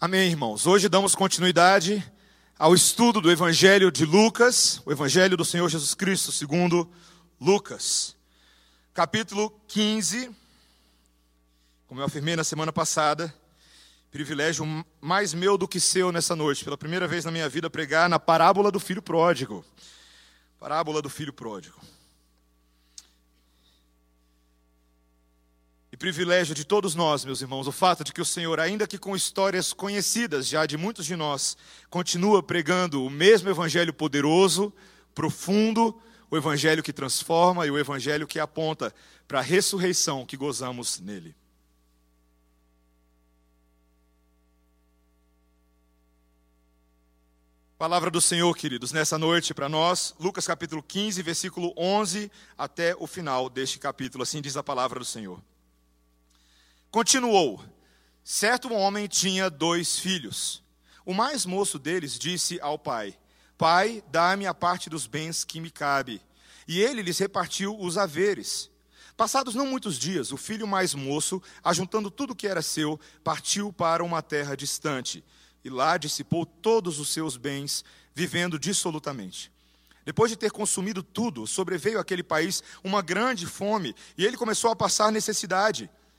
Amém, irmãos. Hoje damos continuidade ao estudo do Evangelho de Lucas, o Evangelho do Senhor Jesus Cristo, segundo Lucas. Capítulo 15. Como eu afirmei na semana passada, privilégio mais meu do que seu nessa noite. Pela primeira vez na minha vida, pregar na parábola do filho pródigo. Parábola do filho pródigo. Privilégio de todos nós, meus irmãos, o fato de que o Senhor, ainda que com histórias conhecidas já de muitos de nós, continua pregando o mesmo evangelho poderoso, profundo, o evangelho que transforma e o evangelho que aponta para a ressurreição que gozamos nele. Palavra do Senhor, queridos, nessa noite para nós, Lucas capítulo 15, versículo 11 até o final deste capítulo, assim diz a palavra do Senhor. Continuou: Certo homem tinha dois filhos. O mais moço deles disse ao pai: Pai, dá-me a parte dos bens que me cabe. E ele lhes repartiu os haveres. Passados não muitos dias, o filho mais moço, ajuntando tudo que era seu, partiu para uma terra distante, e lá dissipou todos os seus bens, vivendo dissolutamente. Depois de ter consumido tudo, sobreveio àquele país uma grande fome, e ele começou a passar necessidade.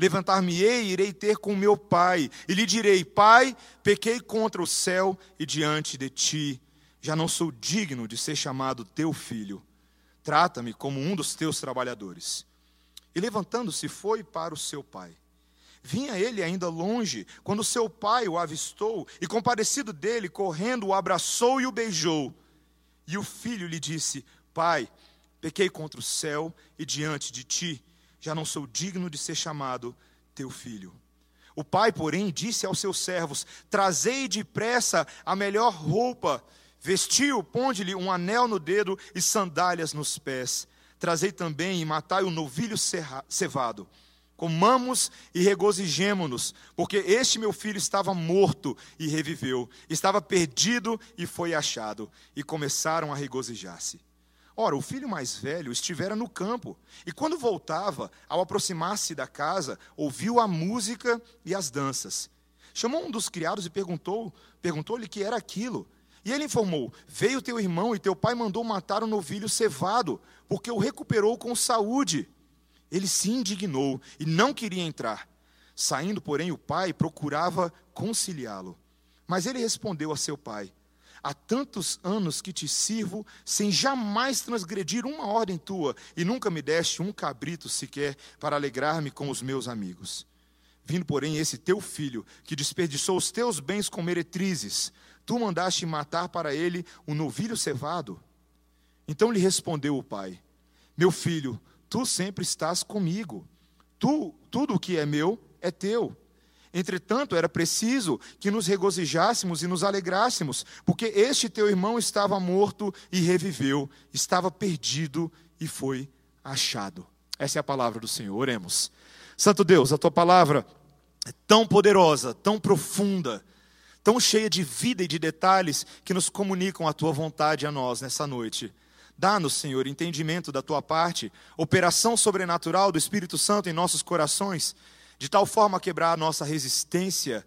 Levantar-me-ei e irei ter com meu pai, e lhe direi: Pai, pequei contra o céu e diante de ti. Já não sou digno de ser chamado teu filho. Trata-me como um dos teus trabalhadores. E levantando-se, foi para o seu pai. Vinha ele ainda longe, quando seu pai o avistou, e compadecido dele, correndo, o abraçou e o beijou. E o filho lhe disse: Pai, pequei contra o céu e diante de ti já não sou digno de ser chamado teu filho. O pai, porém, disse aos seus servos: Trazei depressa a melhor roupa, vestiu, ponde-lhe um anel no dedo e sandálias nos pés. Trazei também e matai o novilho cevado. Comamos e regozijemo-nos, porque este meu filho estava morto e reviveu, estava perdido e foi achado. E começaram a regozijar-se. Ora, o filho mais velho estivera no campo, e quando voltava, ao aproximar-se da casa, ouviu a música e as danças. Chamou um dos criados e perguntou, perguntou-lhe que era aquilo. E ele informou: Veio teu irmão e teu pai mandou matar o novilho cevado, porque o recuperou com saúde. Ele se indignou e não queria entrar. Saindo, porém, o pai procurava conciliá-lo. Mas ele respondeu a seu pai: Há tantos anos que te sirvo, sem jamais transgredir uma ordem tua, e nunca me deste um cabrito sequer para alegrar-me com os meus amigos. Vindo, porém, esse teu filho, que desperdiçou os teus bens com meretrizes, tu mandaste matar para ele um novilho cevado? Então lhe respondeu o pai: Meu filho, tu sempre estás comigo. Tu, tudo o que é meu é teu. Entretanto, era preciso que nos regozijássemos e nos alegrássemos, porque este teu irmão estava morto e reviveu, estava perdido e foi achado. Essa é a palavra do Senhor. Oremos. Santo Deus, a tua palavra é tão poderosa, tão profunda, tão cheia de vida e de detalhes que nos comunicam a tua vontade a nós nessa noite. Dá-nos, Senhor, entendimento da tua parte, operação sobrenatural do Espírito Santo em nossos corações de tal forma a quebrar a nossa resistência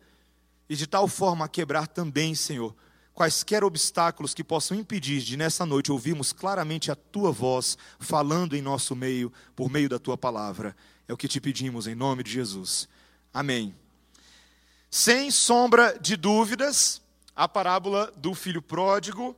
e de tal forma a quebrar também, Senhor, quaisquer obstáculos que possam impedir de nessa noite ouvirmos claramente a tua voz falando em nosso meio por meio da tua palavra. É o que te pedimos em nome de Jesus. Amém. Sem sombra de dúvidas, a parábola do filho pródigo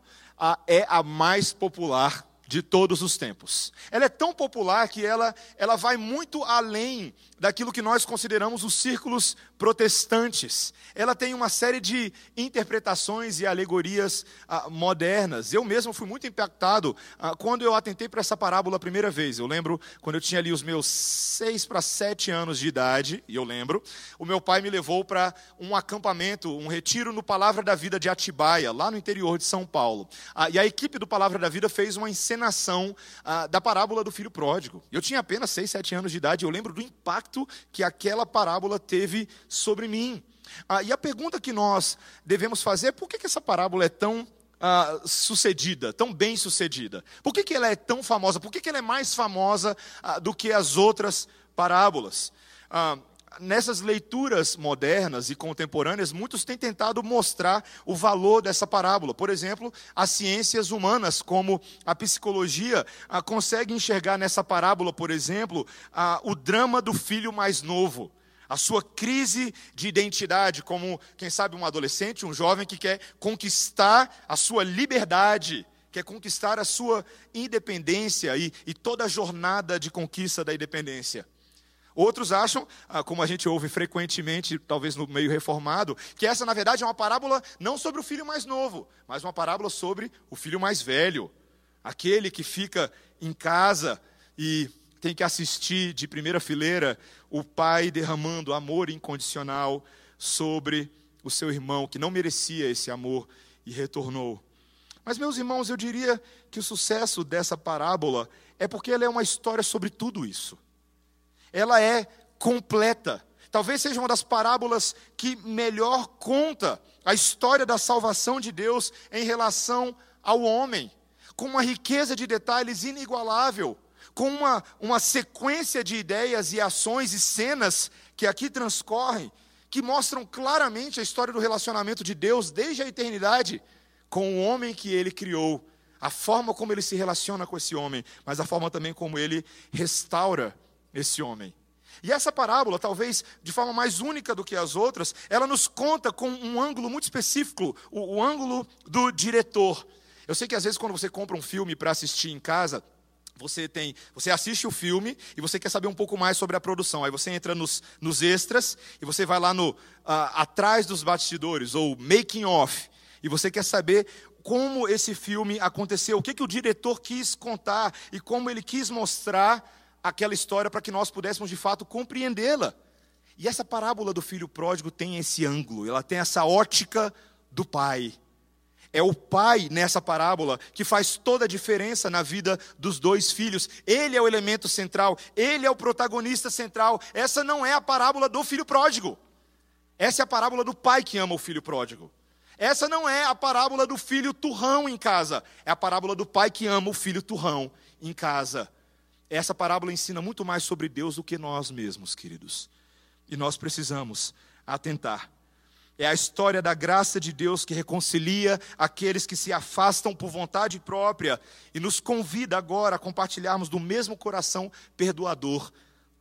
é a mais popular de todos os tempos. Ela é tão popular que ela, ela vai muito além daquilo que nós consideramos os círculos protestantes. Ela tem uma série de interpretações e alegorias ah, modernas. Eu mesmo fui muito impactado ah, quando eu atentei para essa parábola a primeira vez. Eu lembro quando eu tinha ali os meus seis para sete anos de idade, e eu lembro, o meu pai me levou para um acampamento, um retiro no Palavra da Vida de Atibaia, lá no interior de São Paulo. Ah, e a equipe do Palavra da Vida fez uma encenação ah, da parábola do filho pródigo. Eu tinha apenas seis, sete anos de idade, eu lembro do impacto que aquela parábola teve sobre mim. Ah, e a pergunta que nós devemos fazer é por que, que essa parábola é tão ah, sucedida, tão bem sucedida? Por que, que ela é tão famosa? Por que, que ela é mais famosa do que as outras parábolas? Ah, nessas leituras modernas e contemporâneas, muitos têm tentado mostrar o valor dessa parábola. Por exemplo, as ciências humanas, como a psicologia, ah, conseguem enxergar nessa parábola, por exemplo, ah, o drama do filho mais novo a sua crise de identidade, como, quem sabe, um adolescente, um jovem que quer conquistar a sua liberdade, quer conquistar a sua independência e, e toda a jornada de conquista da independência. Outros acham, ah, como a gente ouve frequentemente, talvez no meio reformado, que essa, na verdade, é uma parábola não sobre o filho mais novo, mas uma parábola sobre o filho mais velho, aquele que fica em casa e tem que assistir de primeira fileira o pai derramando amor incondicional sobre o seu irmão, que não merecia esse amor e retornou. Mas, meus irmãos, eu diria que o sucesso dessa parábola é porque ela é uma história sobre tudo isso. Ela é completa. Talvez seja uma das parábolas que melhor conta a história da salvação de Deus em relação ao homem, com uma riqueza de detalhes inigualável com uma, uma sequência de ideias e ações e cenas que aqui transcorrem, que mostram claramente a história do relacionamento de Deus desde a eternidade com o homem que ele criou, a forma como ele se relaciona com esse homem, mas a forma também como ele restaura esse homem. E essa parábola, talvez de forma mais única do que as outras, ela nos conta com um ângulo muito específico, o, o ângulo do diretor. Eu sei que às vezes quando você compra um filme para assistir em casa, você tem, você assiste o filme e você quer saber um pouco mais sobre a produção. Aí você entra nos, nos extras e você vai lá no uh, atrás dos bastidores ou making off e você quer saber como esse filme aconteceu, o que, que o diretor quis contar e como ele quis mostrar aquela história para que nós pudéssemos de fato compreendê-la. E essa parábola do filho pródigo tem esse ângulo, ela tem essa ótica do pai. É o pai nessa parábola que faz toda a diferença na vida dos dois filhos. Ele é o elemento central, ele é o protagonista central. Essa não é a parábola do filho pródigo. Essa é a parábola do pai que ama o filho pródigo. Essa não é a parábola do filho turrão em casa. É a parábola do pai que ama o filho turrão em casa. Essa parábola ensina muito mais sobre Deus do que nós mesmos, queridos. E nós precisamos atentar é a história da graça de Deus que reconcilia aqueles que se afastam por vontade própria e nos convida agora a compartilharmos do mesmo coração perdoador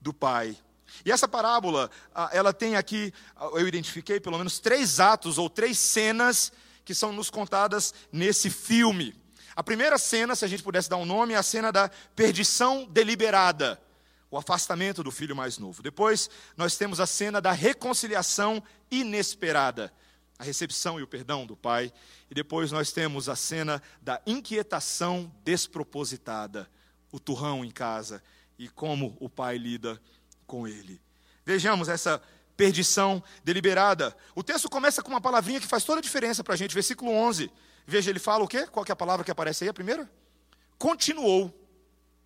do Pai. E essa parábola, ela tem aqui, eu identifiquei pelo menos três atos ou três cenas que são nos contadas nesse filme. A primeira cena, se a gente pudesse dar um nome, é a cena da perdição deliberada o afastamento do filho mais novo. Depois, nós temos a cena da reconciliação inesperada, a recepção e o perdão do pai. E depois nós temos a cena da inquietação despropositada, o turrão em casa e como o pai lida com ele. Vejamos essa perdição deliberada. O texto começa com uma palavrinha que faz toda a diferença para a gente, versículo 11. Veja, ele fala o quê? Qual é a palavra que aparece aí, a primeira? Continuou.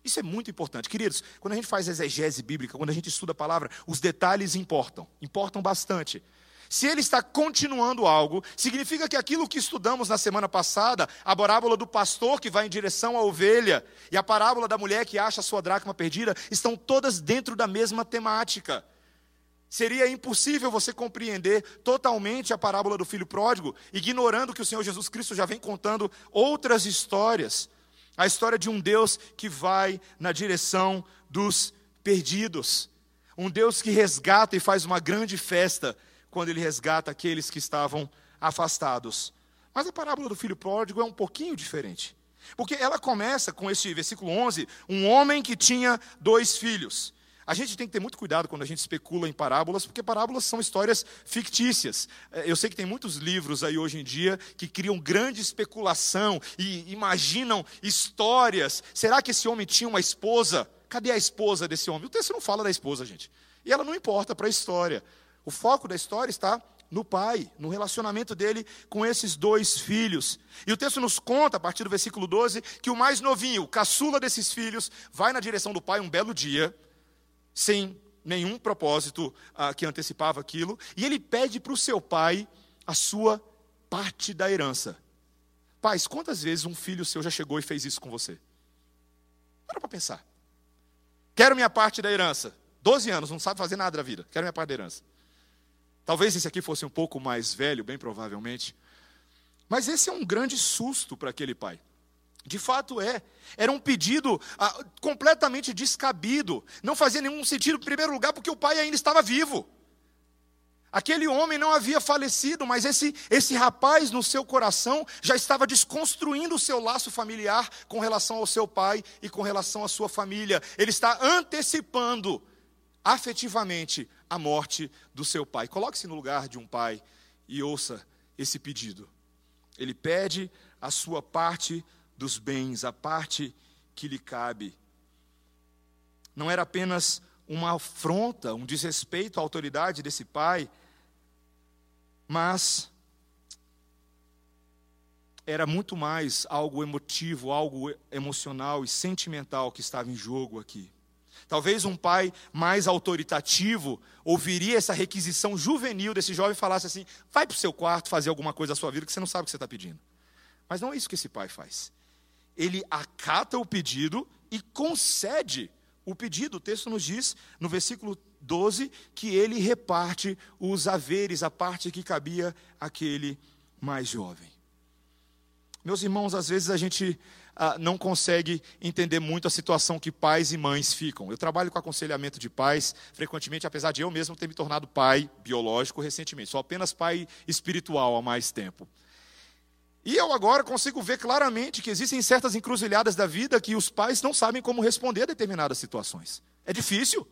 Isso é muito importante. Queridos, quando a gente faz exegese bíblica, quando a gente estuda a palavra, os detalhes importam, importam bastante. Se ele está continuando algo, significa que aquilo que estudamos na semana passada, a parábola do pastor que vai em direção à ovelha e a parábola da mulher que acha a sua dracma perdida, estão todas dentro da mesma temática. Seria impossível você compreender totalmente a parábola do filho pródigo, ignorando que o Senhor Jesus Cristo já vem contando outras histórias a história de um Deus que vai na direção dos perdidos. Um Deus que resgata e faz uma grande festa quando ele resgata aqueles que estavam afastados. Mas a parábola do filho pródigo é um pouquinho diferente. Porque ela começa com este versículo 11: um homem que tinha dois filhos. A gente tem que ter muito cuidado quando a gente especula em parábolas, porque parábolas são histórias fictícias. É, eu sei que tem muitos livros aí hoje em dia que criam grande especulação e imaginam histórias. Será que esse homem tinha uma esposa? Cadê a esposa desse homem? O texto não fala da esposa, gente. E ela não importa para a história. O foco da história está no pai, no relacionamento dele com esses dois filhos. E o texto nos conta, a partir do versículo 12, que o mais novinho, o caçula desses filhos, vai na direção do pai um belo dia, sem nenhum propósito ah, que antecipava aquilo, e ele pede para o seu pai a sua parte da herança. Pais, quantas vezes um filho seu já chegou e fez isso com você? Para para pensar. Quero minha parte da herança. 12 anos, não sabe fazer nada da vida. Quero minha parte da herança. Talvez esse aqui fosse um pouco mais velho, bem provavelmente. Mas esse é um grande susto para aquele pai. De fato é. Era um pedido ah, completamente descabido. Não fazia nenhum sentido, em primeiro lugar, porque o pai ainda estava vivo. Aquele homem não havia falecido, mas esse, esse rapaz no seu coração já estava desconstruindo o seu laço familiar com relação ao seu pai e com relação à sua família. Ele está antecipando afetivamente a morte do seu pai. Coloque-se no lugar de um pai e ouça esse pedido. Ele pede a sua parte dos bens, a parte que lhe cabe. Não era apenas uma afronta, um desrespeito à autoridade desse pai, mas era muito mais algo emotivo, algo emocional e sentimental que estava em jogo aqui. Talvez um pai mais autoritativo ouviria essa requisição juvenil desse jovem e falasse assim: vai para o seu quarto fazer alguma coisa da sua vida que você não sabe o que você está pedindo. Mas não é isso que esse pai faz. Ele acata o pedido e concede o pedido. O texto nos diz, no versículo 12, que ele reparte os haveres, a parte que cabia àquele mais jovem. Meus irmãos, às vezes a gente ah, não consegue entender muito a situação que pais e mães ficam. Eu trabalho com aconselhamento de pais, frequentemente, apesar de eu mesmo ter me tornado pai biológico recentemente, sou apenas pai espiritual há mais tempo. E eu agora consigo ver claramente que existem certas encruzilhadas da vida que os pais não sabem como responder a determinadas situações. É difícil,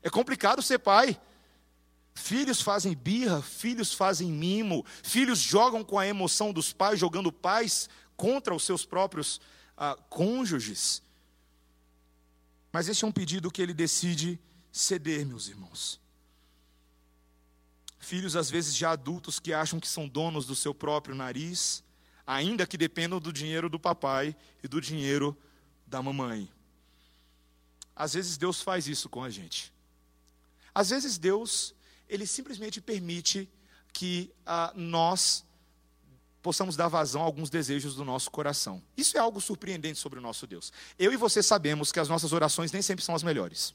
é complicado ser pai. Filhos fazem birra, filhos fazem mimo, filhos jogam com a emoção dos pais, jogando pais contra os seus próprios ah, cônjuges. Mas esse é um pedido que ele decide ceder, meus irmãos. Filhos, às vezes, já adultos que acham que são donos do seu próprio nariz, ainda que dependam do dinheiro do papai e do dinheiro da mamãe. Às vezes Deus faz isso com a gente. Às vezes Deus, ele simplesmente permite que ah, nós possamos dar vazão a alguns desejos do nosso coração. Isso é algo surpreendente sobre o nosso Deus. Eu e você sabemos que as nossas orações nem sempre são as melhores.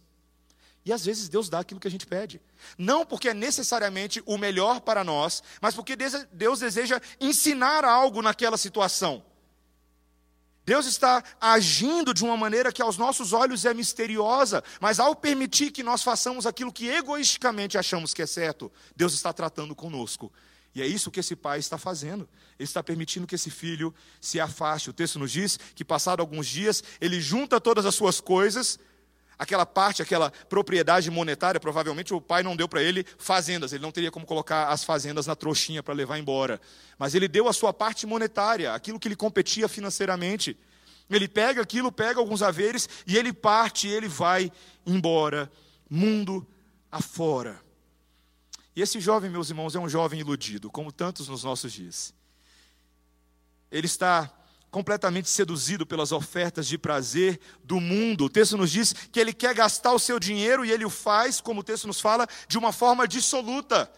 E às vezes Deus dá aquilo que a gente pede. Não porque é necessariamente o melhor para nós, mas porque Deus deseja ensinar algo naquela situação. Deus está agindo de uma maneira que aos nossos olhos é misteriosa, mas ao permitir que nós façamos aquilo que egoisticamente achamos que é certo, Deus está tratando conosco e é isso que esse pai está fazendo. Ele está permitindo que esse filho se afaste. O texto nos diz que, passado alguns dias, ele junta todas as suas coisas, aquela parte, aquela propriedade monetária. Provavelmente o pai não deu para ele fazendas, ele não teria como colocar as fazendas na trouxinha para levar embora. Mas ele deu a sua parte monetária, aquilo que lhe competia financeiramente. Ele pega aquilo, pega alguns haveres e ele parte, ele vai embora, mundo afora. E esse jovem, meus irmãos, é um jovem iludido, como tantos nos nossos dias. Ele está completamente seduzido pelas ofertas de prazer do mundo. O texto nos diz que ele quer gastar o seu dinheiro e ele o faz, como o texto nos fala, de uma forma dissoluta.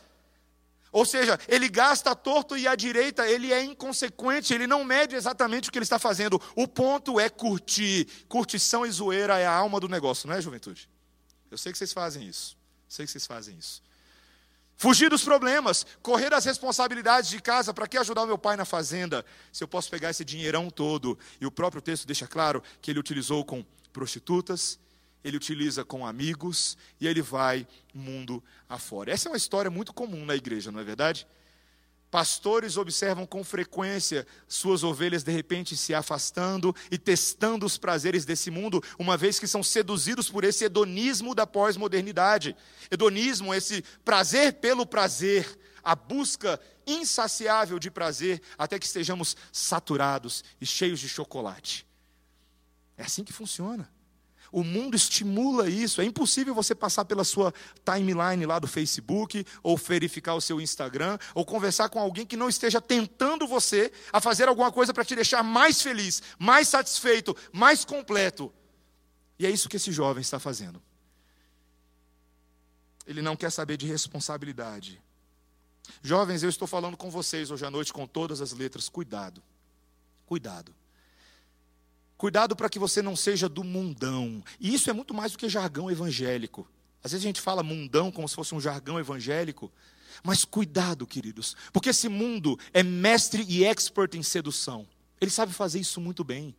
Ou seja, ele gasta a torto e à direita, ele é inconsequente, ele não mede exatamente o que ele está fazendo. O ponto é curtir. Curtição e zoeira é a alma do negócio, não é, juventude? Eu sei que vocês fazem isso. Eu sei que vocês fazem isso. Fugir dos problemas, correr das responsabilidades de casa, para que ajudar o meu pai na fazenda? Se eu posso pegar esse dinheirão todo, e o próprio texto deixa claro que ele utilizou com prostitutas, ele utiliza com amigos, e ele vai mundo afora. Essa é uma história muito comum na igreja, não é verdade? Pastores observam com frequência suas ovelhas de repente se afastando e testando os prazeres desse mundo, uma vez que são seduzidos por esse hedonismo da pós-modernidade. Hedonismo, esse prazer pelo prazer, a busca insaciável de prazer até que estejamos saturados e cheios de chocolate. É assim que funciona. O mundo estimula isso. É impossível você passar pela sua timeline lá do Facebook, ou verificar o seu Instagram, ou conversar com alguém que não esteja tentando você a fazer alguma coisa para te deixar mais feliz, mais satisfeito, mais completo. E é isso que esse jovem está fazendo. Ele não quer saber de responsabilidade. Jovens, eu estou falando com vocês hoje à noite com todas as letras. Cuidado. Cuidado. Cuidado para que você não seja do mundão. E isso é muito mais do que jargão evangélico. Às vezes a gente fala mundão como se fosse um jargão evangélico. Mas cuidado, queridos, porque esse mundo é mestre e expert em sedução. Ele sabe fazer isso muito bem.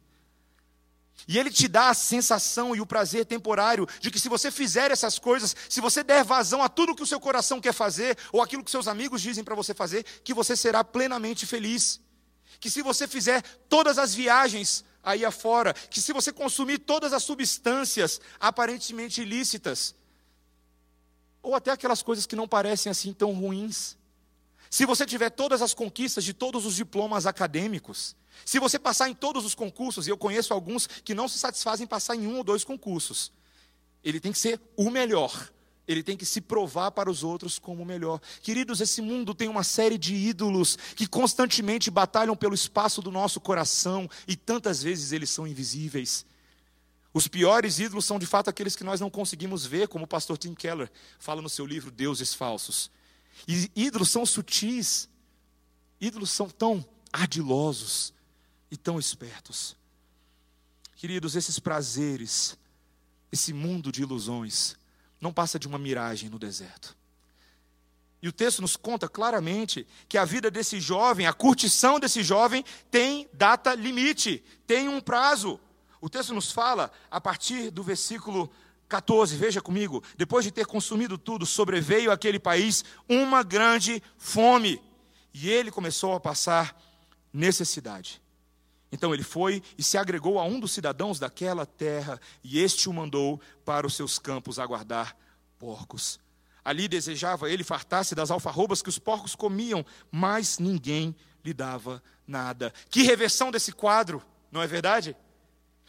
E ele te dá a sensação e o prazer temporário de que se você fizer essas coisas, se você der vazão a tudo que o seu coração quer fazer, ou aquilo que seus amigos dizem para você fazer, que você será plenamente feliz. Que se você fizer todas as viagens aí afora, que se você consumir todas as substâncias aparentemente ilícitas, ou até aquelas coisas que não parecem assim tão ruins, se você tiver todas as conquistas de todos os diplomas acadêmicos, se você passar em todos os concursos, e eu conheço alguns que não se satisfazem em passar em um ou dois concursos, ele tem que ser o melhor. Ele tem que se provar para os outros como o melhor. Queridos, esse mundo tem uma série de ídolos que constantemente batalham pelo espaço do nosso coração e tantas vezes eles são invisíveis. Os piores ídolos são de fato aqueles que nós não conseguimos ver, como o pastor Tim Keller fala no seu livro Deuses Falsos. E ídolos são sutis, ídolos são tão ardilosos e tão espertos. Queridos, esses prazeres, esse mundo de ilusões, não passa de uma miragem no deserto. E o texto nos conta claramente que a vida desse jovem, a curtição desse jovem, tem data limite, tem um prazo. O texto nos fala, a partir do versículo 14, veja comigo: depois de ter consumido tudo, sobreveio àquele país uma grande fome, e ele começou a passar necessidade. Então ele foi e se agregou a um dos cidadãos daquela terra, e este o mandou para os seus campos aguardar porcos. Ali desejava ele fartar-se das alfarrobas que os porcos comiam, mas ninguém lhe dava nada. Que reversão desse quadro, não é verdade?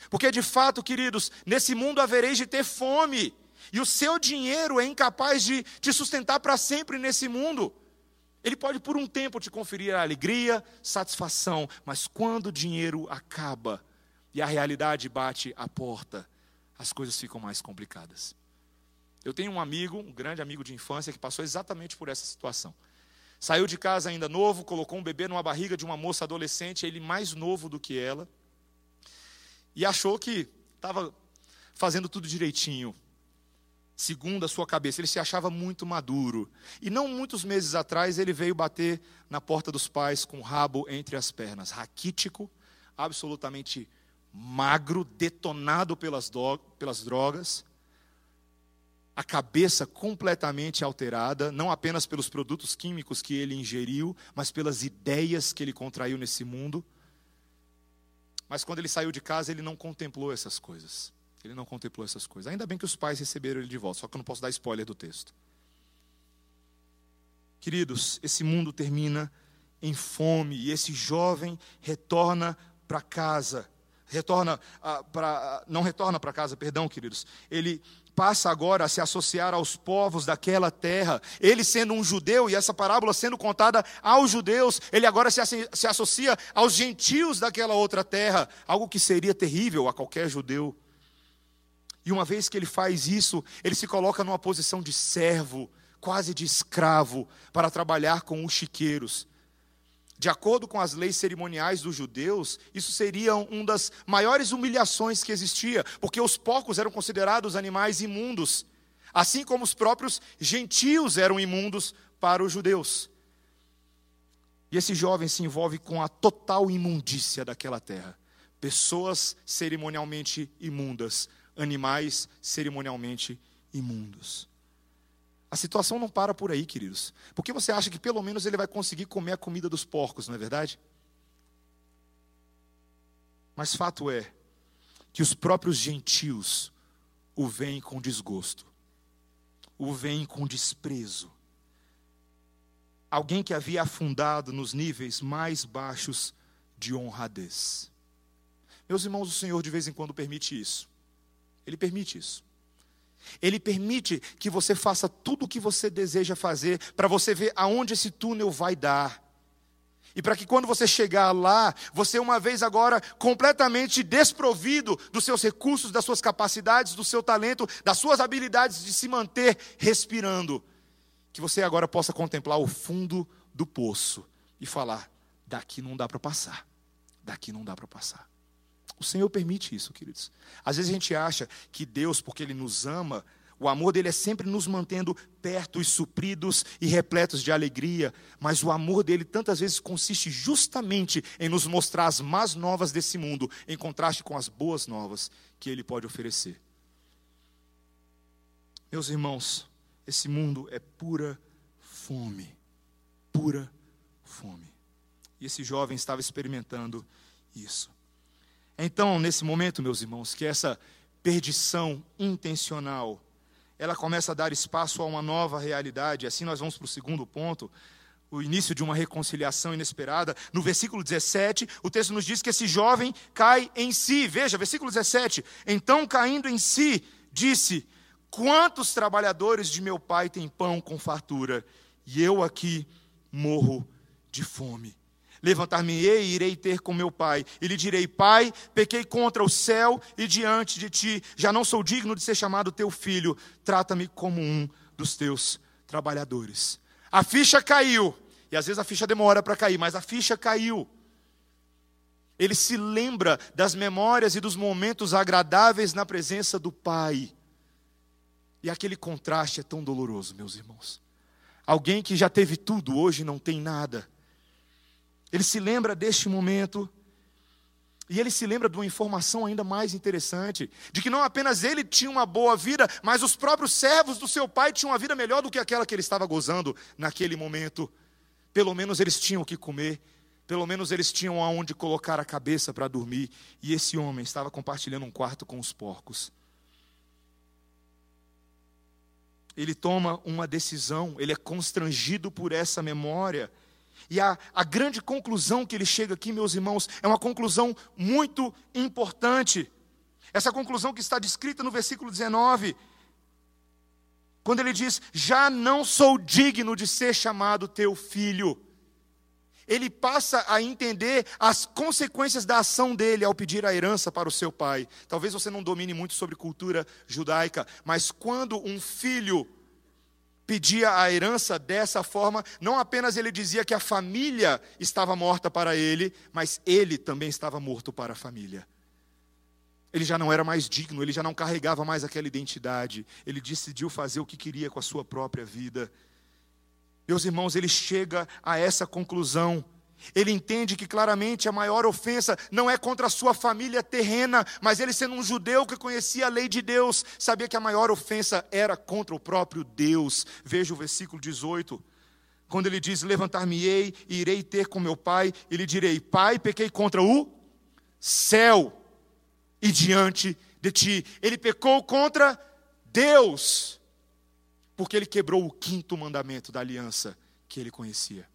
Porque de fato, queridos, nesse mundo havereis de ter fome, e o seu dinheiro é incapaz de te sustentar para sempre nesse mundo. Ele pode por um tempo te conferir alegria, satisfação, mas quando o dinheiro acaba e a realidade bate à porta, as coisas ficam mais complicadas. Eu tenho um amigo, um grande amigo de infância, que passou exatamente por essa situação. Saiu de casa ainda novo, colocou um bebê numa barriga de uma moça adolescente, ele mais novo do que ela, e achou que estava fazendo tudo direitinho segundo a sua cabeça. Ele se achava muito maduro. E não muitos meses atrás ele veio bater na porta dos pais com o rabo entre as pernas, raquítico, absolutamente magro, detonado pelas, pelas drogas, a cabeça completamente alterada, não apenas pelos produtos químicos que ele ingeriu, mas pelas ideias que ele contraiu nesse mundo. Mas quando ele saiu de casa, ele não contemplou essas coisas. Ele não contemplou essas coisas. Ainda bem que os pais receberam ele de volta, só que eu não posso dar spoiler do texto. Queridos, esse mundo termina em fome e esse jovem retorna para casa. Retorna ah, para não retorna para casa, perdão, queridos. Ele passa agora a se associar aos povos daquela terra. Ele sendo um judeu, e essa parábola sendo contada aos judeus, ele agora se, se associa aos gentios daquela outra terra, algo que seria terrível a qualquer judeu. E uma vez que ele faz isso, ele se coloca numa posição de servo, quase de escravo, para trabalhar com os chiqueiros. De acordo com as leis cerimoniais dos judeus, isso seria uma das maiores humilhações que existia, porque os porcos eram considerados animais imundos, assim como os próprios gentios eram imundos para os judeus. E esse jovem se envolve com a total imundícia daquela terra. Pessoas cerimonialmente imundas, animais cerimonialmente imundos. A situação não para por aí, queridos. Porque você acha que pelo menos ele vai conseguir comer a comida dos porcos, não é verdade? Mas fato é que os próprios gentios o veem com desgosto, o veem com desprezo. Alguém que havia afundado nos níveis mais baixos de honradez. Meus irmãos, o Senhor de vez em quando permite isso. Ele permite isso. Ele permite que você faça tudo o que você deseja fazer, para você ver aonde esse túnel vai dar. E para que quando você chegar lá, você, uma vez agora completamente desprovido dos seus recursos, das suas capacidades, do seu talento, das suas habilidades de se manter respirando, que você agora possa contemplar o fundo do poço e falar: daqui não dá para passar, daqui não dá para passar. O Senhor permite isso, queridos. Às vezes a gente acha que Deus, porque Ele nos ama, o amor dele é sempre nos mantendo perto e supridos e repletos de alegria, mas o amor dele tantas vezes consiste justamente em nos mostrar as más novas desse mundo, em contraste com as boas novas que ele pode oferecer. Meus irmãos, esse mundo é pura fome, pura fome. E esse jovem estava experimentando isso. Então, nesse momento, meus irmãos, que essa perdição intencional, ela começa a dar espaço a uma nova realidade. Assim nós vamos para o segundo ponto, o início de uma reconciliação inesperada. No versículo 17, o texto nos diz que esse jovem cai em si. Veja, versículo 17. Então, caindo em si, disse: Quantos trabalhadores de meu pai têm pão com fartura, e eu aqui morro de fome. Levantar-me-ei e irei ter com meu pai. E lhe direi: Pai, pequei contra o céu e diante de ti. Já não sou digno de ser chamado teu filho. Trata-me como um dos teus trabalhadores. A ficha caiu. E às vezes a ficha demora para cair, mas a ficha caiu. Ele se lembra das memórias e dos momentos agradáveis na presença do Pai. E aquele contraste é tão doloroso, meus irmãos. Alguém que já teve tudo, hoje não tem nada. Ele se lembra deste momento. E ele se lembra de uma informação ainda mais interessante: de que não apenas ele tinha uma boa vida, mas os próprios servos do seu pai tinham uma vida melhor do que aquela que ele estava gozando naquele momento. Pelo menos eles tinham o que comer, pelo menos eles tinham aonde colocar a cabeça para dormir. E esse homem estava compartilhando um quarto com os porcos. Ele toma uma decisão, ele é constrangido por essa memória. E a, a grande conclusão que ele chega aqui, meus irmãos, é uma conclusão muito importante. Essa conclusão que está descrita no versículo 19, quando ele diz: Já não sou digno de ser chamado teu filho. Ele passa a entender as consequências da ação dele ao pedir a herança para o seu pai. Talvez você não domine muito sobre cultura judaica, mas quando um filho pedia a herança dessa forma, não apenas ele dizia que a família estava morta para ele, mas ele também estava morto para a família. Ele já não era mais digno, ele já não carregava mais aquela identidade, ele decidiu fazer o que queria com a sua própria vida. Meus irmãos, ele chega a essa conclusão ele entende que claramente a maior ofensa não é contra a sua família terrena, mas ele, sendo um judeu que conhecia a lei de Deus, sabia que a maior ofensa era contra o próprio Deus. Veja o versículo 18. Quando ele diz: Levantar-me-ei e irei ter com meu pai, e lhe direi: Pai, pequei contra o céu e diante de ti. Ele pecou contra Deus, porque ele quebrou o quinto mandamento da aliança que ele conhecia.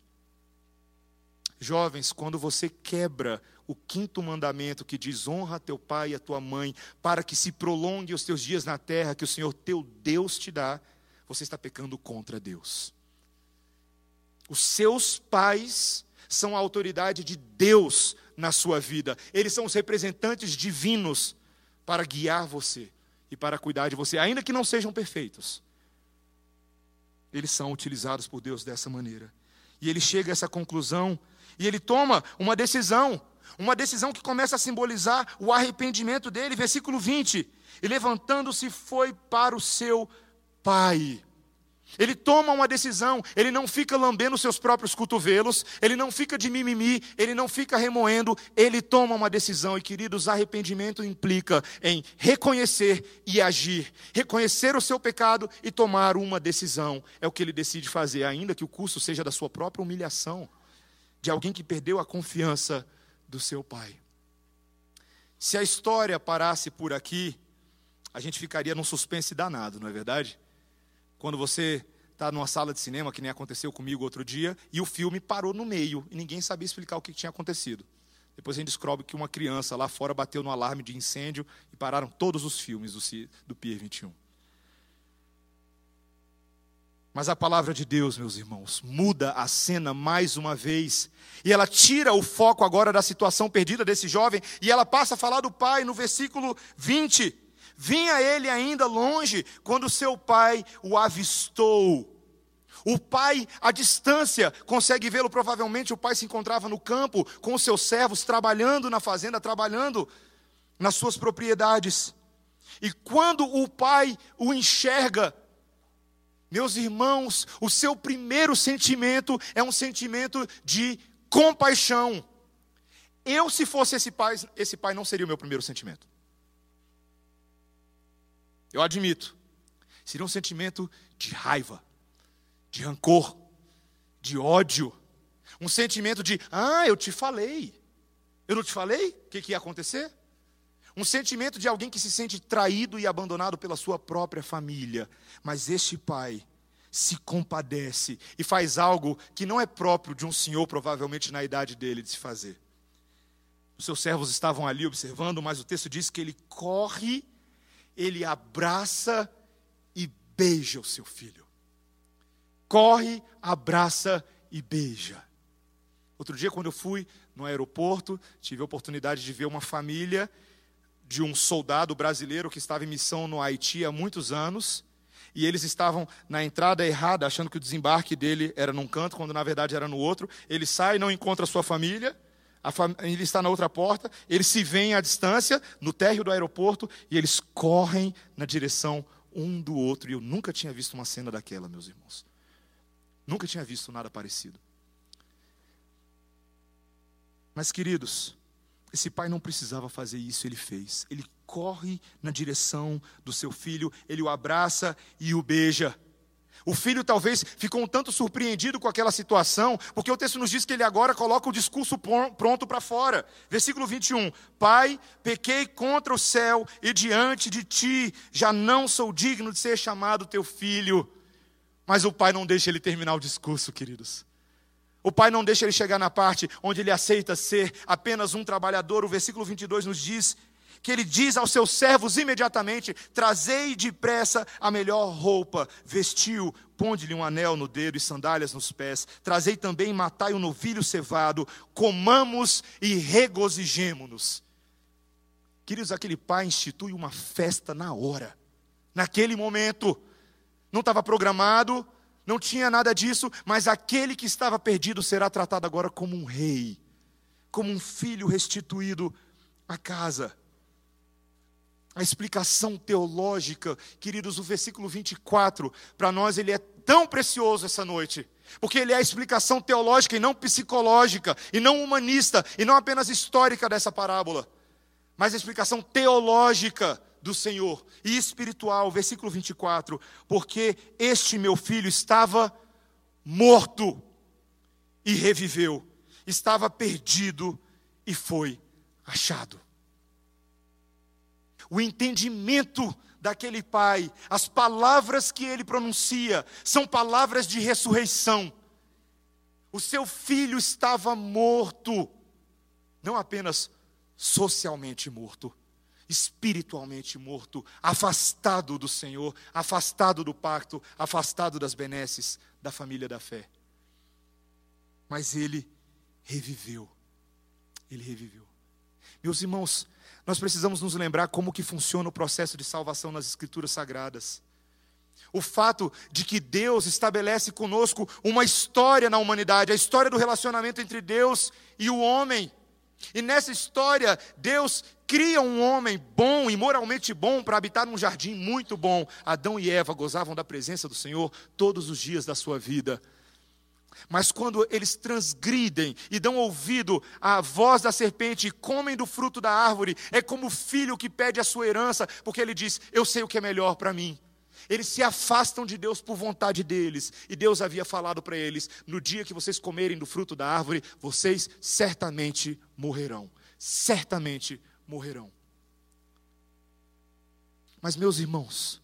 Jovens, quando você quebra o quinto mandamento que diz: honra teu pai e a tua mãe, para que se prolongue os teus dias na terra que o Senhor teu Deus te dá, você está pecando contra Deus. Os seus pais são a autoridade de Deus na sua vida, eles são os representantes divinos para guiar você e para cuidar de você, ainda que não sejam perfeitos. Eles são utilizados por Deus dessa maneira. E ele chega a essa conclusão e ele toma uma decisão, uma decisão que começa a simbolizar o arrependimento dele, versículo 20. E levantando-se foi para o seu pai. Ele toma uma decisão, ele não fica lambendo seus próprios cotovelos, ele não fica de mimimi, ele não fica remoendo, ele toma uma decisão. E queridos, arrependimento implica em reconhecer e agir, reconhecer o seu pecado e tomar uma decisão. É o que ele decide fazer, ainda que o custo seja da sua própria humilhação, de alguém que perdeu a confiança do seu pai. Se a história parasse por aqui, a gente ficaria num suspense danado, não é verdade? Quando você está numa sala de cinema, que nem aconteceu comigo outro dia, e o filme parou no meio e ninguém sabia explicar o que tinha acontecido. Depois a gente descobre que uma criança lá fora bateu no alarme de incêndio e pararam todos os filmes do, do Pier 21. Mas a palavra de Deus, meus irmãos, muda a cena mais uma vez. E ela tira o foco agora da situação perdida desse jovem e ela passa a falar do pai no versículo 20. Vinha ele ainda longe quando seu pai o avistou. O pai, à distância, consegue vê-lo. Provavelmente o pai se encontrava no campo com seus servos, trabalhando na fazenda, trabalhando nas suas propriedades. E quando o pai o enxerga, meus irmãos, o seu primeiro sentimento é um sentimento de compaixão. Eu, se fosse esse pai, esse pai não seria o meu primeiro sentimento. Eu admito. Seria um sentimento de raiva, de rancor, de ódio. Um sentimento de, ah, eu te falei. Eu não te falei o que, que ia acontecer? Um sentimento de alguém que se sente traído e abandonado pela sua própria família. Mas este pai se compadece e faz algo que não é próprio de um senhor, provavelmente na idade dele, de se fazer. Os seus servos estavam ali observando, mas o texto diz que ele corre ele abraça e beija o seu filho. Corre, abraça e beija. Outro dia, quando eu fui no aeroporto, tive a oportunidade de ver uma família de um soldado brasileiro que estava em missão no Haiti há muitos anos. E eles estavam na entrada errada, achando que o desembarque dele era num canto, quando na verdade era no outro. Ele sai, não encontra sua família a família está na outra porta, eles se veem à distância, no térreo do aeroporto, e eles correm na direção um do outro. E eu nunca tinha visto uma cena daquela, meus irmãos. Nunca tinha visto nada parecido. Mas, queridos, esse pai não precisava fazer isso, ele fez. Ele corre na direção do seu filho, ele o abraça e o beija. O filho talvez ficou um tanto surpreendido com aquela situação, porque o texto nos diz que ele agora coloca o discurso pronto para fora. Versículo 21. Pai, pequei contra o céu e diante de ti, já não sou digno de ser chamado teu filho. Mas o pai não deixa ele terminar o discurso, queridos. O pai não deixa ele chegar na parte onde ele aceita ser apenas um trabalhador. O versículo 22 nos diz que ele diz aos seus servos imediatamente: Trazei depressa a melhor roupa, vestiu, ponde-lhe um anel no dedo e sandálias nos pés, trazei também, matai um novilho cevado, comamos e regozijemo-nos. Queridos, aquele pai institui uma festa na hora, naquele momento, não estava programado, não tinha nada disso, mas aquele que estava perdido será tratado agora como um rei, como um filho restituído à casa. A explicação teológica, queridos, o versículo 24, para nós ele é tão precioso essa noite, porque ele é a explicação teológica e não psicológica, e não humanista, e não apenas histórica dessa parábola, mas a explicação teológica do Senhor e espiritual, versículo 24, porque este meu filho estava morto e reviveu, estava perdido e foi achado o entendimento daquele pai, as palavras que ele pronuncia, são palavras de ressurreição. O seu filho estava morto, não apenas socialmente morto, espiritualmente morto, afastado do Senhor, afastado do pacto, afastado das benesses da família da fé. Mas ele reviveu. Ele reviveu. Meus irmãos, nós precisamos nos lembrar como que funciona o processo de salvação nas escrituras sagradas. O fato de que Deus estabelece conosco uma história na humanidade, a história do relacionamento entre Deus e o homem. E nessa história, Deus cria um homem bom e moralmente bom para habitar num jardim muito bom. Adão e Eva gozavam da presença do Senhor todos os dias da sua vida. Mas quando eles transgridem e dão ouvido à voz da serpente e comem do fruto da árvore, é como o filho que pede a sua herança, porque ele diz: Eu sei o que é melhor para mim. Eles se afastam de Deus por vontade deles, e Deus havia falado para eles: No dia que vocês comerem do fruto da árvore, vocês certamente morrerão. Certamente morrerão. Mas, meus irmãos,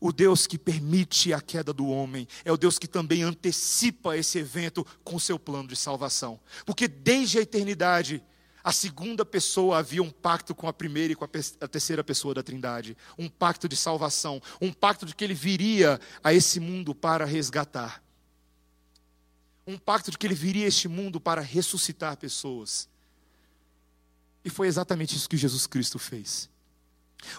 o Deus que permite a queda do homem é o Deus que também antecipa esse evento com seu plano de salvação. Porque desde a eternidade, a segunda pessoa havia um pacto com a primeira e com a terceira pessoa da Trindade, um pacto de salvação, um pacto de que ele viria a esse mundo para resgatar. Um pacto de que ele viria a este mundo para ressuscitar pessoas. E foi exatamente isso que Jesus Cristo fez.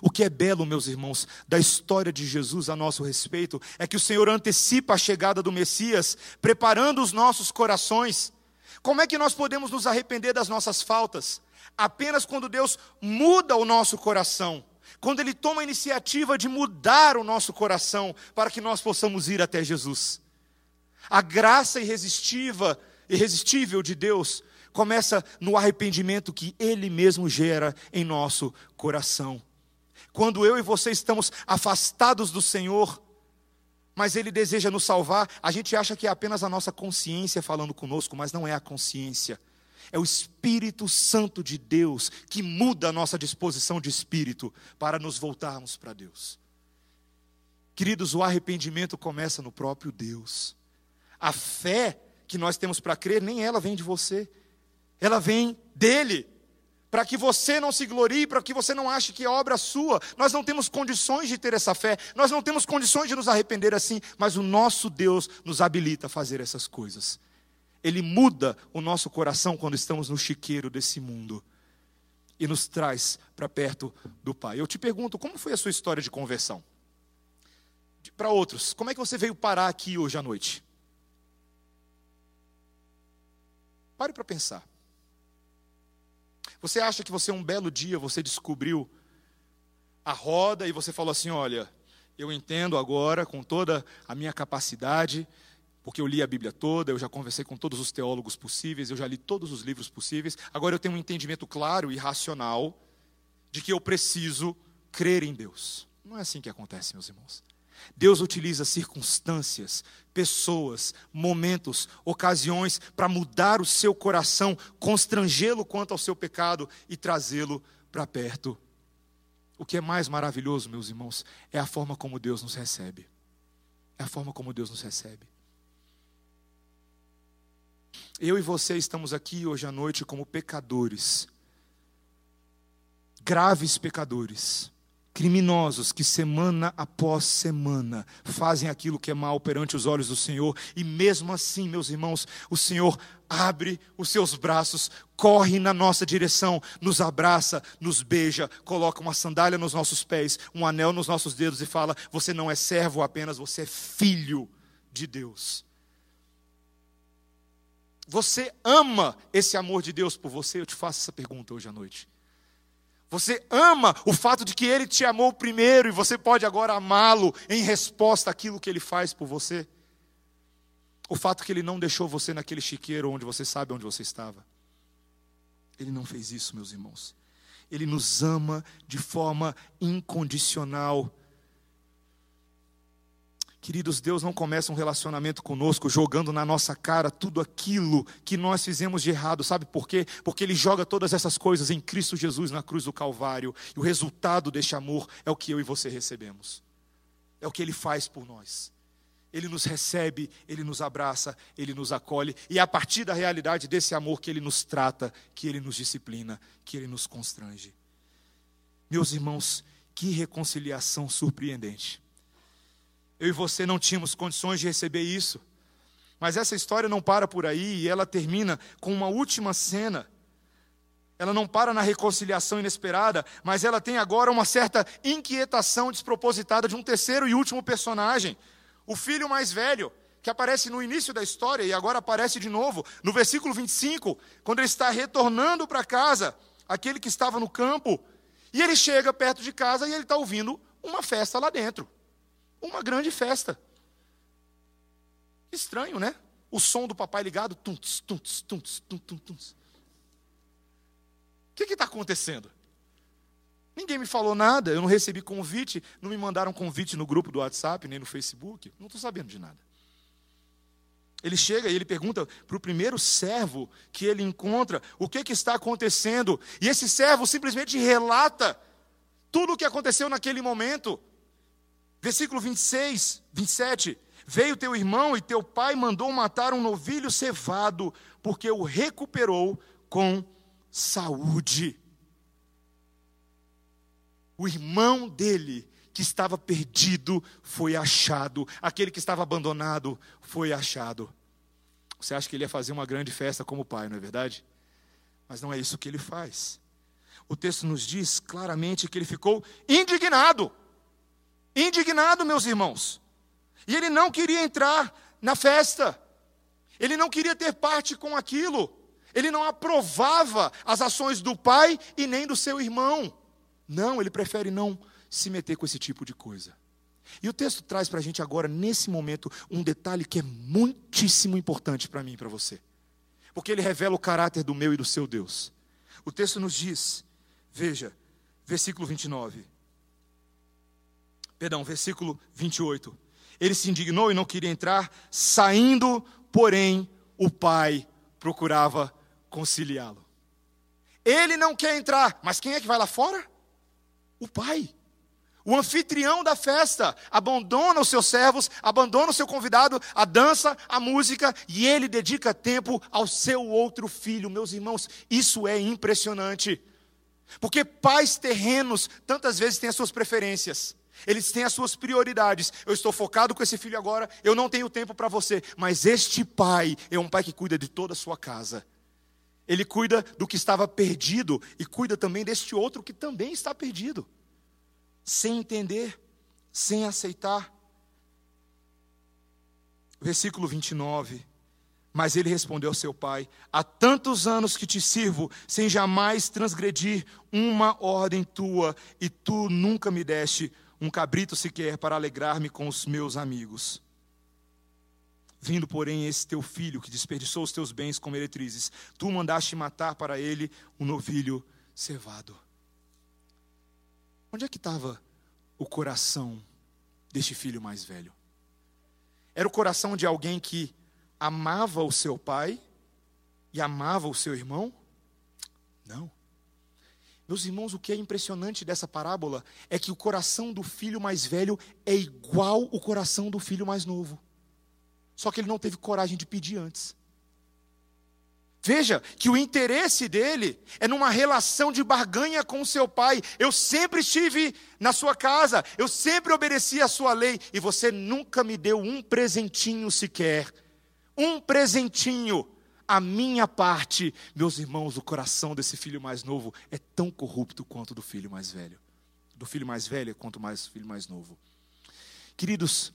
O que é belo, meus irmãos, da história de Jesus a nosso respeito, é que o Senhor antecipa a chegada do Messias, preparando os nossos corações. Como é que nós podemos nos arrepender das nossas faltas? Apenas quando Deus muda o nosso coração, quando Ele toma a iniciativa de mudar o nosso coração para que nós possamos ir até Jesus. A graça irresistível, irresistível de Deus começa no arrependimento que Ele mesmo gera em nosso coração. Quando eu e você estamos afastados do Senhor, mas Ele deseja nos salvar, a gente acha que é apenas a nossa consciência falando conosco, mas não é a consciência. É o Espírito Santo de Deus que muda a nossa disposição de espírito para nos voltarmos para Deus. Queridos, o arrependimento começa no próprio Deus. A fé que nós temos para crer, nem ela vem de você, ela vem dele para que você não se glorie, para que você não ache que é obra sua. Nós não temos condições de ter essa fé, nós não temos condições de nos arrepender assim, mas o nosso Deus nos habilita a fazer essas coisas. Ele muda o nosso coração quando estamos no chiqueiro desse mundo e nos traz para perto do Pai. Eu te pergunto, como foi a sua história de conversão? Para outros, como é que você veio parar aqui hoje à noite? Pare para pensar. Você acha que você um belo dia você descobriu a roda e você falou assim: "Olha, eu entendo agora com toda a minha capacidade, porque eu li a Bíblia toda, eu já conversei com todos os teólogos possíveis, eu já li todos os livros possíveis. Agora eu tenho um entendimento claro e racional de que eu preciso crer em Deus". Não é assim que acontece, meus irmãos. Deus utiliza circunstâncias, pessoas, momentos, ocasiões para mudar o seu coração, constrangê-lo quanto ao seu pecado e trazê-lo para perto. O que é mais maravilhoso, meus irmãos, é a forma como Deus nos recebe. É a forma como Deus nos recebe. Eu e você estamos aqui hoje à noite como pecadores, graves pecadores criminosos que semana após semana fazem aquilo que é mal perante os olhos do Senhor, e mesmo assim, meus irmãos, o Senhor abre os seus braços, corre na nossa direção, nos abraça, nos beija, coloca uma sandália nos nossos pés, um anel nos nossos dedos e fala: Você não é servo apenas, você é filho de Deus. Você ama esse amor de Deus por você? Eu te faço essa pergunta hoje à noite. Você ama o fato de que ele te amou primeiro e você pode agora amá-lo em resposta àquilo que ele faz por você? O fato que ele não deixou você naquele chiqueiro onde você sabe onde você estava. Ele não fez isso, meus irmãos. Ele nos ama de forma incondicional. Queridos, Deus não começa um relacionamento conosco jogando na nossa cara tudo aquilo que nós fizemos de errado. Sabe por quê? Porque Ele joga todas essas coisas em Cristo Jesus na cruz do Calvário. E o resultado deste amor é o que eu e você recebemos. É o que Ele faz por nós. Ele nos recebe, Ele nos abraça, Ele nos acolhe. E é a partir da realidade desse amor que Ele nos trata, que Ele nos disciplina, que Ele nos constrange. Meus irmãos, que reconciliação surpreendente. Eu e você não tínhamos condições de receber isso. Mas essa história não para por aí e ela termina com uma última cena. Ela não para na reconciliação inesperada, mas ela tem agora uma certa inquietação despropositada de um terceiro e último personagem, o filho mais velho, que aparece no início da história e agora aparece de novo, no versículo 25, quando ele está retornando para casa, aquele que estava no campo, e ele chega perto de casa e ele está ouvindo uma festa lá dentro. Uma grande festa. Estranho, né? O som do papai ligado, tunts, tunts, tunts, tunts, tunts. O que está acontecendo? Ninguém me falou nada, eu não recebi convite, não me mandaram convite no grupo do WhatsApp, nem no Facebook, não estou sabendo de nada. Ele chega e ele pergunta para o primeiro servo que ele encontra o que, que está acontecendo. E esse servo simplesmente relata tudo o que aconteceu naquele momento. Versículo 26, 27. Veio teu irmão e teu pai mandou matar um novilho cevado, porque o recuperou com saúde. O irmão dele que estava perdido foi achado, aquele que estava abandonado foi achado. Você acha que ele ia fazer uma grande festa como pai, não é verdade? Mas não é isso que ele faz. O texto nos diz claramente que ele ficou indignado. Indignado, meus irmãos. E ele não queria entrar na festa. Ele não queria ter parte com aquilo. Ele não aprovava as ações do pai e nem do seu irmão. Não, ele prefere não se meter com esse tipo de coisa. E o texto traz para a gente agora, nesse momento, um detalhe que é muitíssimo importante para mim e para você. Porque ele revela o caráter do meu e do seu Deus. O texto nos diz, veja, versículo 29. Perdão, versículo 28. Ele se indignou e não queria entrar, saindo, porém, o pai procurava conciliá-lo. Ele não quer entrar, mas quem é que vai lá fora? O pai. O anfitrião da festa abandona os seus servos, abandona o seu convidado, a dança, a música, e ele dedica tempo ao seu outro filho. Meus irmãos, isso é impressionante. Porque pais terrenos tantas vezes têm as suas preferências. Eles têm as suas prioridades. Eu estou focado com esse filho agora, eu não tenho tempo para você. Mas este pai é um pai que cuida de toda a sua casa. Ele cuida do que estava perdido e cuida também deste outro que também está perdido sem entender, sem aceitar. Versículo 29. Mas ele respondeu ao seu pai: Há tantos anos que te sirvo, sem jamais transgredir uma ordem tua, e tu nunca me deste um cabrito sequer para alegrar-me com os meus amigos. Vindo, porém, esse teu filho, que desperdiçou os teus bens como meretrizes, tu mandaste matar para ele um novilho cevado. Onde é que estava o coração deste filho mais velho? Era o coração de alguém que amava o seu pai e amava o seu irmão? Não. Meus irmãos, o que é impressionante dessa parábola é que o coração do filho mais velho é igual o coração do filho mais novo. Só que ele não teve coragem de pedir antes. Veja que o interesse dele é numa relação de barganha com o seu pai. Eu sempre estive na sua casa, eu sempre obedeci a sua lei, e você nunca me deu um presentinho sequer. Um presentinho. A minha parte, meus irmãos, o coração desse filho mais novo é tão corrupto quanto do filho mais velho. Do filho mais velho quanto mais filho mais novo. Queridos,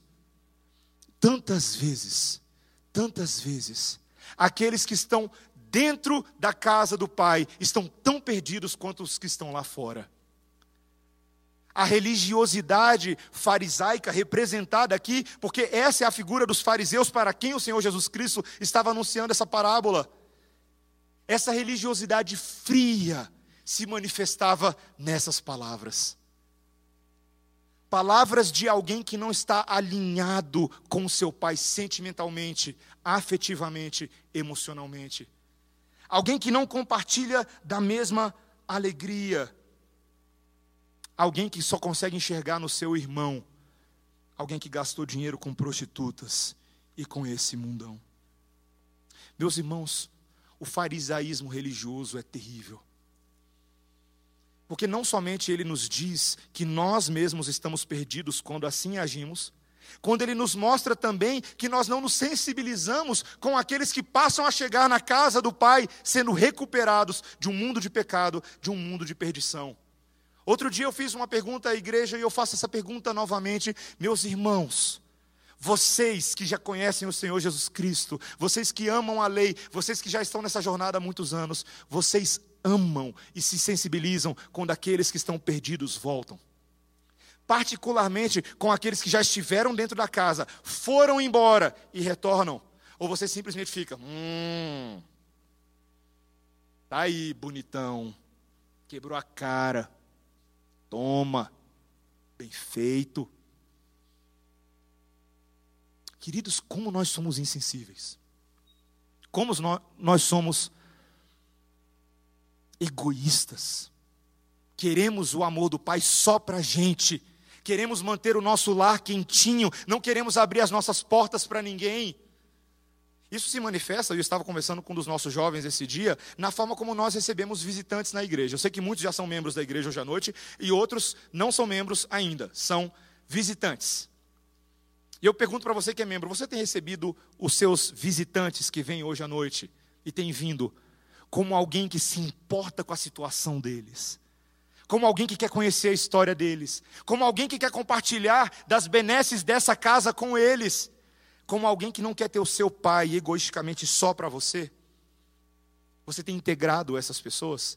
tantas vezes, tantas vezes, aqueles que estão dentro da casa do Pai estão tão perdidos quanto os que estão lá fora. A religiosidade farisaica representada aqui, porque essa é a figura dos fariseus para quem o Senhor Jesus Cristo estava anunciando essa parábola. Essa religiosidade fria se manifestava nessas palavras. Palavras de alguém que não está alinhado com seu pai sentimentalmente, afetivamente, emocionalmente alguém que não compartilha da mesma alegria, alguém que só consegue enxergar no seu irmão, alguém que gastou dinheiro com prostitutas e com esse mundão. Meus irmãos, o farisaísmo religioso é terrível. Porque não somente ele nos diz que nós mesmos estamos perdidos quando assim agimos, quando ele nos mostra também que nós não nos sensibilizamos com aqueles que passam a chegar na casa do Pai, sendo recuperados de um mundo de pecado, de um mundo de perdição. Outro dia eu fiz uma pergunta à igreja e eu faço essa pergunta novamente, meus irmãos. Vocês que já conhecem o Senhor Jesus Cristo, vocês que amam a lei, vocês que já estão nessa jornada há muitos anos, vocês amam e se sensibilizam quando aqueles que estão perdidos voltam. Particularmente com aqueles que já estiveram dentro da casa, foram embora e retornam. Ou você simplesmente fica, hum, tá aí, bonitão, quebrou a cara, toma, bem feito. Queridos, como nós somos insensíveis. Como nós somos egoístas. Queremos o amor do Pai só para a gente. Queremos manter o nosso lar quentinho. Não queremos abrir as nossas portas para ninguém. Isso se manifesta, eu estava conversando com um dos nossos jovens esse dia, na forma como nós recebemos visitantes na igreja. Eu sei que muitos já são membros da igreja hoje à noite e outros não são membros ainda, são visitantes. E eu pergunto para você que é membro: você tem recebido os seus visitantes que vêm hoje à noite e têm vindo como alguém que se importa com a situação deles? Como alguém que quer conhecer a história deles? Como alguém que quer compartilhar das benesses dessa casa com eles? Como alguém que não quer ter o seu pai egoisticamente só para você? Você tem integrado essas pessoas?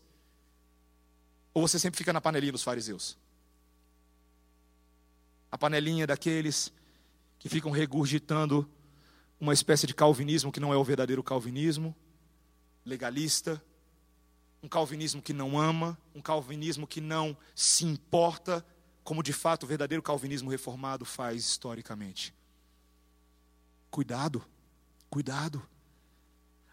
Ou você sempre fica na panelinha dos fariseus? A panelinha daqueles que ficam regurgitando uma espécie de calvinismo que não é o verdadeiro calvinismo, legalista, um calvinismo que não ama, um calvinismo que não se importa, como de fato o verdadeiro calvinismo reformado faz historicamente. Cuidado, cuidado.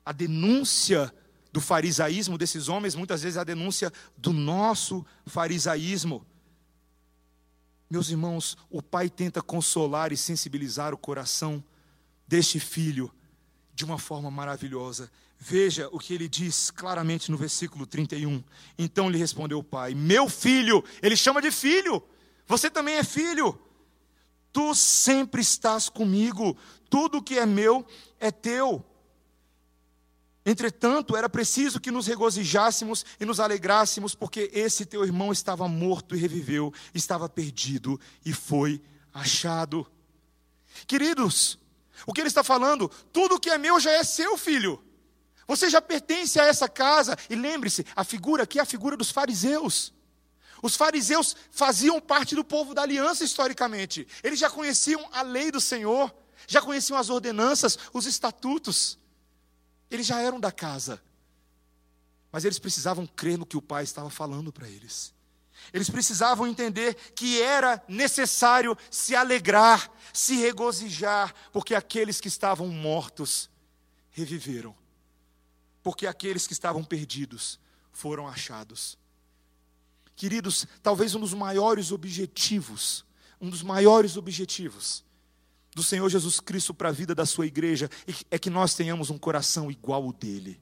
A denúncia do farisaísmo desses homens, muitas vezes é a denúncia do nosso farisaísmo. Meus irmãos, o pai tenta consolar e sensibilizar o coração deste filho de uma forma maravilhosa. Veja o que ele diz claramente no versículo 31. Então lhe respondeu o pai: Meu filho, ele chama de filho, você também é filho. Tu sempre estás comigo, tudo que é meu é teu. Entretanto, era preciso que nos regozijássemos e nos alegrássemos, porque esse teu irmão estava morto e reviveu, estava perdido e foi achado. Queridos, o que ele está falando? Tudo que é meu já é seu, filho. Você já pertence a essa casa. E lembre-se, a figura aqui é a figura dos fariseus. Os fariseus faziam parte do povo da aliança historicamente. Eles já conheciam a lei do Senhor, já conheciam as ordenanças, os estatutos. Eles já eram da casa. Mas eles precisavam crer no que o pai estava falando para eles. Eles precisavam entender que era necessário se alegrar, se regozijar, porque aqueles que estavam mortos reviveram. Porque aqueles que estavam perdidos foram achados. Queridos, talvez um dos maiores objetivos, um dos maiores objetivos do Senhor Jesus Cristo para a vida da sua igreja é que nós tenhamos um coração igual ao dele.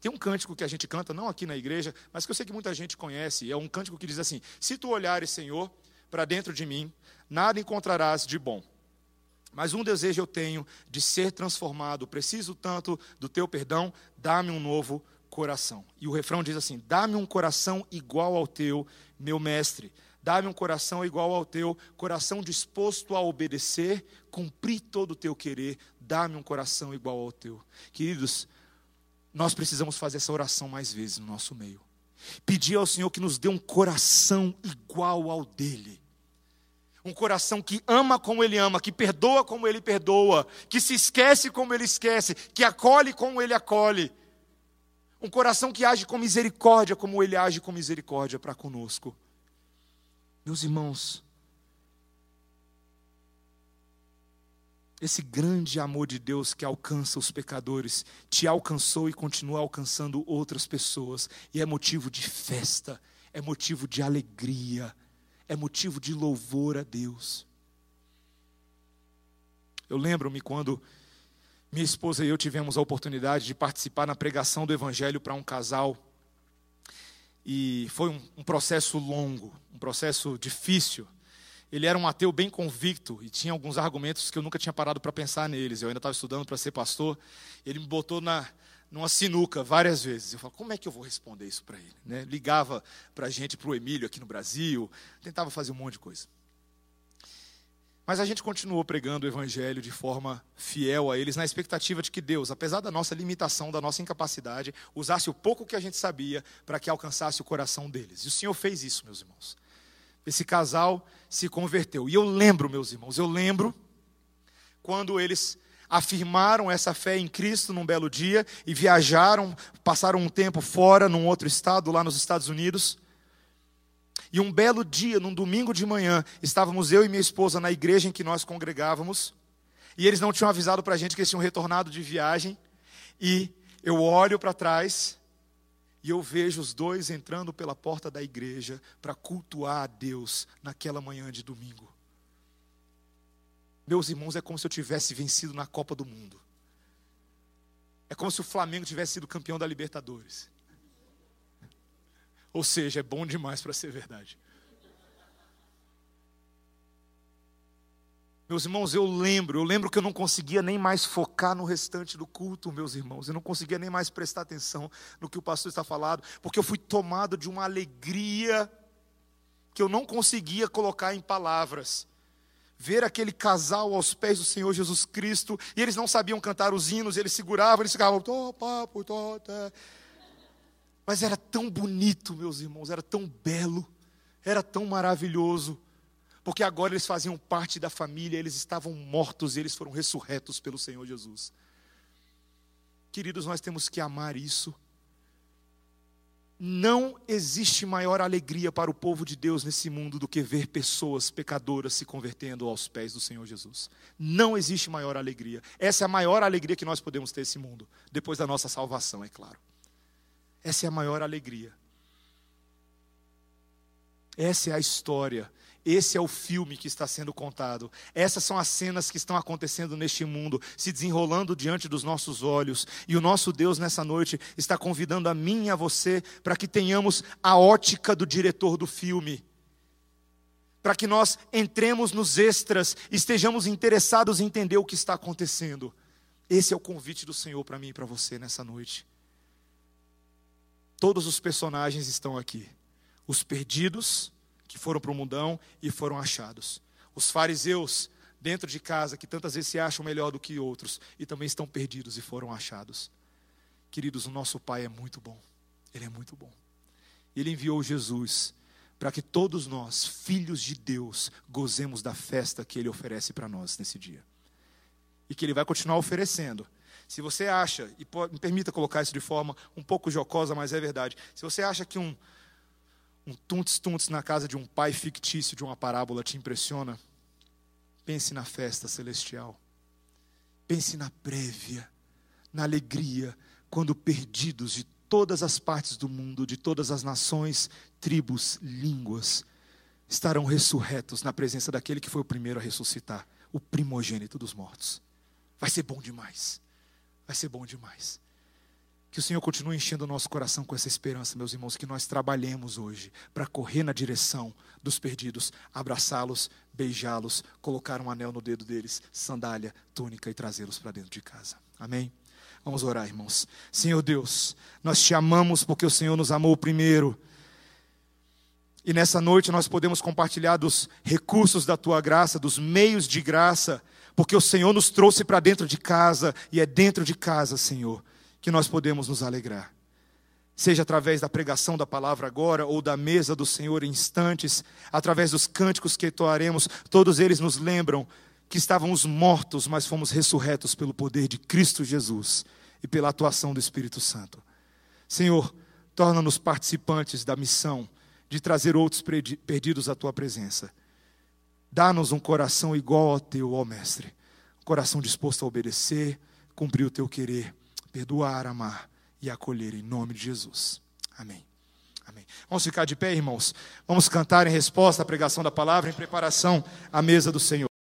Tem um cântico que a gente canta, não aqui na igreja, mas que eu sei que muita gente conhece. É um cântico que diz assim: Se tu olhares, Senhor, para dentro de mim, nada encontrarás de bom. Mas um desejo eu tenho de ser transformado. Preciso tanto do teu perdão, dá-me um novo coração. E o refrão diz assim: Dá-me um coração igual ao teu, meu mestre. Dá-me um coração igual ao teu, coração disposto a obedecer, cumprir todo o teu querer. Dá-me um coração igual ao teu. Queridos, nós precisamos fazer essa oração mais vezes no nosso meio. Pedir ao Senhor que nos dê um coração igual ao dele. Um coração que ama como ele ama, que perdoa como ele perdoa, que se esquece como ele esquece, que acolhe como ele acolhe. Um coração que age com misericórdia como ele age com misericórdia para conosco. Meus irmãos, esse grande amor de Deus que alcança os pecadores, te alcançou e continua alcançando outras pessoas, e é motivo de festa, é motivo de alegria, é motivo de louvor a Deus. Eu lembro-me quando minha esposa e eu tivemos a oportunidade de participar na pregação do Evangelho para um casal e foi um, um processo longo, um processo difícil. Ele era um ateu bem convicto e tinha alguns argumentos que eu nunca tinha parado para pensar neles. Eu ainda estava estudando para ser pastor. Ele me botou na, numa sinuca várias vezes. Eu falei, como é que eu vou responder isso para ele? Né? Ligava para a gente, para o Emílio aqui no Brasil, tentava fazer um monte de coisa. Mas a gente continuou pregando o evangelho de forma fiel a eles, na expectativa de que Deus, apesar da nossa limitação, da nossa incapacidade, usasse o pouco que a gente sabia para que alcançasse o coração deles. E o Senhor fez isso, meus irmãos. Esse casal se converteu. E eu lembro, meus irmãos, eu lembro quando eles afirmaram essa fé em Cristo num belo dia e viajaram, passaram um tempo fora, num outro estado, lá nos Estados Unidos. E um belo dia, num domingo de manhã, estávamos eu e minha esposa na igreja em que nós congregávamos, e eles não tinham avisado para a gente que eles tinham retornado de viagem, e eu olho para trás e eu vejo os dois entrando pela porta da igreja para cultuar a Deus naquela manhã de domingo. Meus irmãos, é como se eu tivesse vencido na Copa do Mundo. É como se o Flamengo tivesse sido campeão da Libertadores. Ou seja, é bom demais para ser verdade. Meus irmãos, eu lembro, eu lembro que eu não conseguia nem mais focar no restante do culto, meus irmãos. Eu não conseguia nem mais prestar atenção no que o pastor está falando, porque eu fui tomado de uma alegria que eu não conseguia colocar em palavras ver aquele casal aos pés do Senhor Jesus Cristo, e eles não sabiam cantar os hinos, eles seguravam, eles ficavam, tô, papo, tá. Mas era tão bonito, meus irmãos, era tão belo, era tão maravilhoso, porque agora eles faziam parte da família, eles estavam mortos e eles foram ressurretos pelo Senhor Jesus. Queridos, nós temos que amar isso, não existe maior alegria para o povo de Deus nesse mundo do que ver pessoas pecadoras se convertendo aos pés do Senhor Jesus. Não existe maior alegria. Essa é a maior alegria que nós podemos ter nesse mundo, depois da nossa salvação, é claro. Essa é a maior alegria. Essa é a história esse é o filme que está sendo contado. Essas são as cenas que estão acontecendo neste mundo, se desenrolando diante dos nossos olhos. E o nosso Deus, nessa noite, está convidando a mim e a você para que tenhamos a ótica do diretor do filme. Para que nós entremos nos extras, estejamos interessados em entender o que está acontecendo. Esse é o convite do Senhor para mim e para você nessa noite. Todos os personagens estão aqui: os perdidos, que foram para o mundão e foram achados. Os fariseus dentro de casa, que tantas vezes se acham melhor do que outros e também estão perdidos e foram achados. Queridos, o nosso Pai é muito bom. Ele é muito bom. Ele enviou Jesus para que todos nós, filhos de Deus, gozemos da festa que Ele oferece para nós nesse dia. E que Ele vai continuar oferecendo. Se você acha, e me permita colocar isso de forma um pouco jocosa, mas é verdade. Se você acha que um, um tuntes-tuntes na casa de um pai fictício de uma parábola te impressiona, pense na festa celestial. Pense na prévia, na alegria, quando perdidos de todas as partes do mundo, de todas as nações, tribos, línguas, estarão ressurretos na presença daquele que foi o primeiro a ressuscitar, o primogênito dos mortos. Vai ser bom demais. Vai ser bom demais. Que o Senhor continue enchendo o nosso coração com essa esperança, meus irmãos, que nós trabalhemos hoje para correr na direção dos perdidos, abraçá-los, beijá-los, colocar um anel no dedo deles, sandália, túnica e trazê-los para dentro de casa. Amém? Vamos orar, irmãos. Senhor Deus, nós te amamos porque o Senhor nos amou primeiro. E nessa noite nós podemos compartilhar dos recursos da tua graça, dos meios de graça, porque o Senhor nos trouxe para dentro de casa e é dentro de casa, Senhor que nós podemos nos alegrar. Seja através da pregação da palavra agora, ou da mesa do Senhor em instantes, através dos cânticos que entoaremos, todos eles nos lembram que estávamos mortos, mas fomos ressurretos pelo poder de Cristo Jesus e pela atuação do Espírito Santo. Senhor, torna-nos participantes da missão de trazer outros perdidos à tua presença. Dá-nos um coração igual ao teu, ó Mestre, um coração disposto a obedecer, cumprir o teu querer perdoar, amar e acolher em nome de Jesus. Amém. Amém. Vamos ficar de pé, irmãos. Vamos cantar em resposta à pregação da palavra, em preparação à mesa do Senhor.